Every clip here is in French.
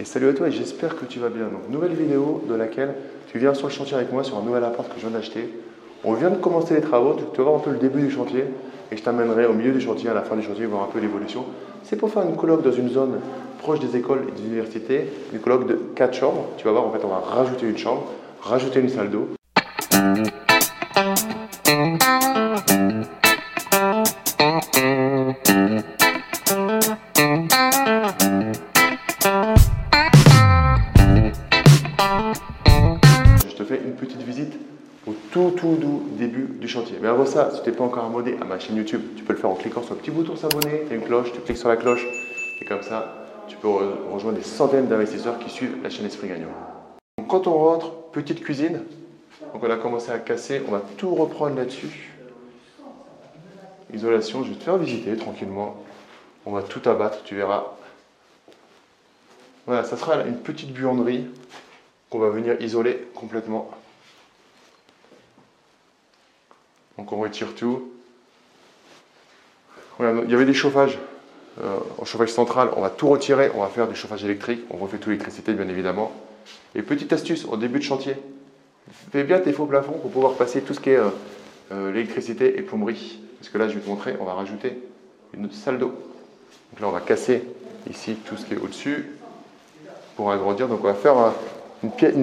Et salut à toi et j'espère que tu vas bien. Donc nouvelle vidéo de laquelle tu viens sur le chantier avec moi sur un nouvel appart que je viens d'acheter. On vient de commencer les travaux, tu vas voir un peu le début du chantier et je t'amènerai au milieu du chantier, à la fin du chantier, voir un peu l'évolution. C'est pour faire une colloque dans une zone proche des écoles et des universités, une colloque de 4 chambres. Tu vas voir, en fait, on va rajouter une chambre, rajouter une salle d'eau. Tout tout doux début du chantier. Mais avant ça, si tu n'es pas encore abonné à ma chaîne YouTube, tu peux le faire en cliquant sur le petit bouton s'abonner, tu as une cloche, tu cliques sur la cloche et comme ça, tu peux rejoindre des centaines d'investisseurs qui suivent la chaîne Esprit Gagnant. Quand on rentre, petite cuisine, donc on a commencé à casser, on va tout reprendre là-dessus. Isolation, je vais te faire visiter tranquillement. On va tout abattre, tu verras. Voilà, ça sera une petite buanderie qu'on va venir isoler complètement. Donc on retire tout. il y avait des chauffages euh, en chauffage central. On va tout retirer. On va faire du chauffage électrique. On refait toute l'électricité, bien évidemment. Et petite astuce au début de chantier. Fais bien tes faux plafonds pour pouvoir passer tout ce qui est euh, euh, l'électricité et plomberie. Parce que là, je vais te montrer, on va rajouter une salle d'eau. Donc là, on va casser ici tout ce qui est au-dessus pour agrandir. Donc on va faire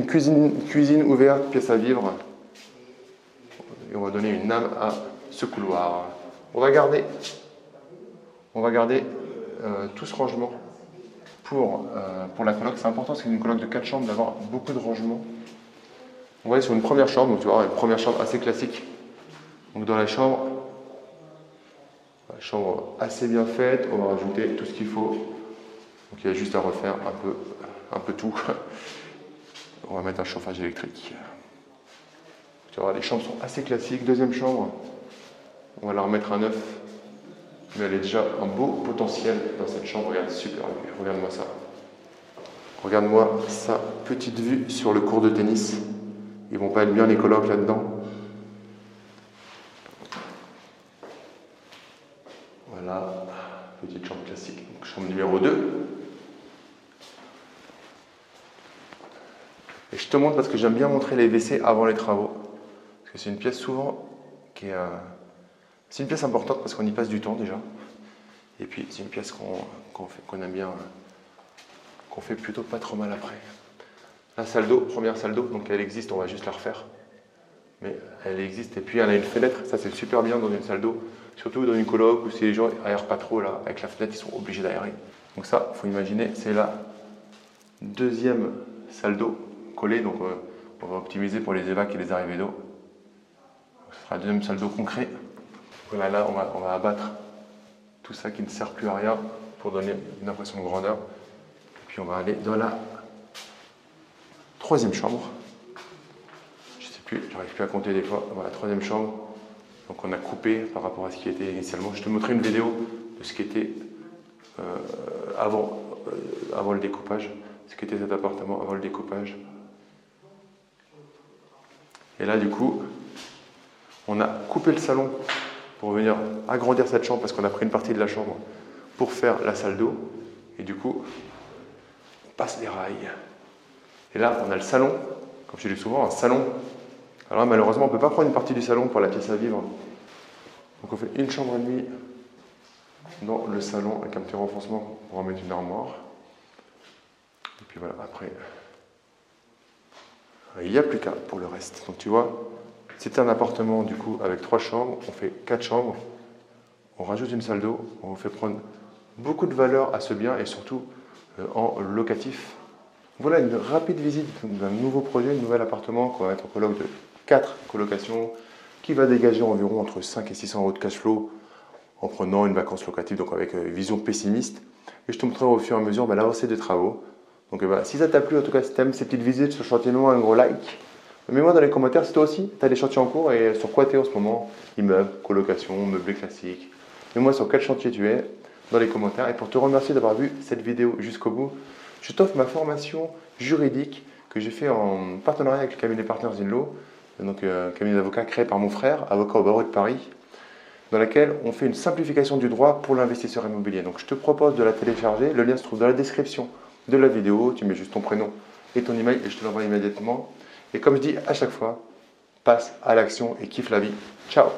cuisine, une cuisine ouverte, pièce à vivre et on va donner une âme à ce couloir. On va garder, on va garder euh, tout ce rangement pour, euh, pour la coloc. C'est important, c'est une coloc de 4 chambres d'avoir beaucoup de rangements. On va aller sur une première chambre, donc tu vois, une première chambre assez classique. Donc dans la chambre, la chambre assez bien faite, on va rajouter tout ce qu'il faut. Donc il y a juste à refaire un peu, un peu tout. On va mettre un chauffage électrique. Tu vois, les chambres sont assez classiques. Deuxième chambre, on va la remettre à neuf. Mais elle est déjà un beau potentiel dans cette chambre. Regarde, super vue. Regarde-moi ça. Regarde-moi sa petite vue sur le cours de tennis. Ils vont pas être bien les colocs là-dedans. Voilà, petite chambre classique. chambre numéro 2. Et je te montre parce que j'aime bien montrer les WC avant les travaux c'est une pièce souvent qui est. Euh, c'est une pièce importante parce qu'on y passe du temps déjà. Et puis c'est une pièce qu'on aime bien, qu'on fait plutôt pas trop mal après. La salle d'eau, première salle d'eau, donc elle existe, on va juste la refaire. Mais elle existe. Et puis elle a une fenêtre, ça c'est super bien dans une salle d'eau. Surtout dans une coloc où si les gens aèrent pas trop là, avec la fenêtre, ils sont obligés d'aérer. Donc ça, faut imaginer, c'est la deuxième salle d'eau collée, donc euh, on va optimiser pour les évacs et les arrivées d'eau. Ce sera la deuxième salle d'eau concret. Voilà, là, on va, on va abattre tout ça qui ne sert plus à rien pour donner une impression de grandeur. Et puis on va aller dans la troisième chambre. Je ne sais plus, j'arrive plus à compter des fois. Voilà, troisième chambre. Donc on a coupé par rapport à ce qui était initialement. Je te montrerai une vidéo de ce qui était euh, avant, euh, avant le découpage, ce qu'était cet appartement avant le découpage. Et là, du coup, on a coupé le salon pour venir agrandir cette chambre parce qu'on a pris une partie de la chambre pour faire la salle d'eau. Et du coup, on passe les rails. Et là, on a le salon, comme je dis souvent, un salon. Alors malheureusement, on ne peut pas prendre une partie du salon pour la pièce à vivre. Donc on fait une chambre et demie dans le salon avec un petit renfoncement pour en mettre une armoire. Et puis voilà, après, il n'y a plus qu'à pour le reste. Donc tu vois, c'est un appartement du coup avec trois chambres, on fait quatre chambres, on rajoute une salle d'eau, on fait prendre beaucoup de valeur à ce bien et surtout euh, en locatif. Voilà une rapide visite d'un nouveau projet, un nouvel appartement qu'on va mettre en coloc de quatre colocations qui va dégager environ entre 5 et 600 euros de cash flow en prenant une vacance locative, donc avec euh, vision pessimiste. Et je te montrerai au fur et à mesure bah, l'avancée des travaux. Donc voilà, si ça t'a plu, en tout cas si tu aimes ces petites visites sur chantier, un gros like. Mets-moi dans les commentaires si toi aussi, tu as des chantiers en cours et sur quoi tu es en ce moment Immeuble, colocation, meublé classique. Mets-moi sur quel chantier tu es dans les commentaires. Et pour te remercier d'avoir vu cette vidéo jusqu'au bout, je t'offre ma formation juridique que j'ai fait en partenariat avec le cabinet Partners in Law, donc euh, cabinet d'avocats créé par mon frère, avocat au barreau de Paris, dans laquelle on fait une simplification du droit pour l'investisseur immobilier. Donc je te propose de la télécharger. Le lien se trouve dans la description de la vidéo, tu mets juste ton prénom et ton email et je te l'envoie immédiatement. Et comme je dis à chaque fois, passe à l'action et kiffe la vie. Ciao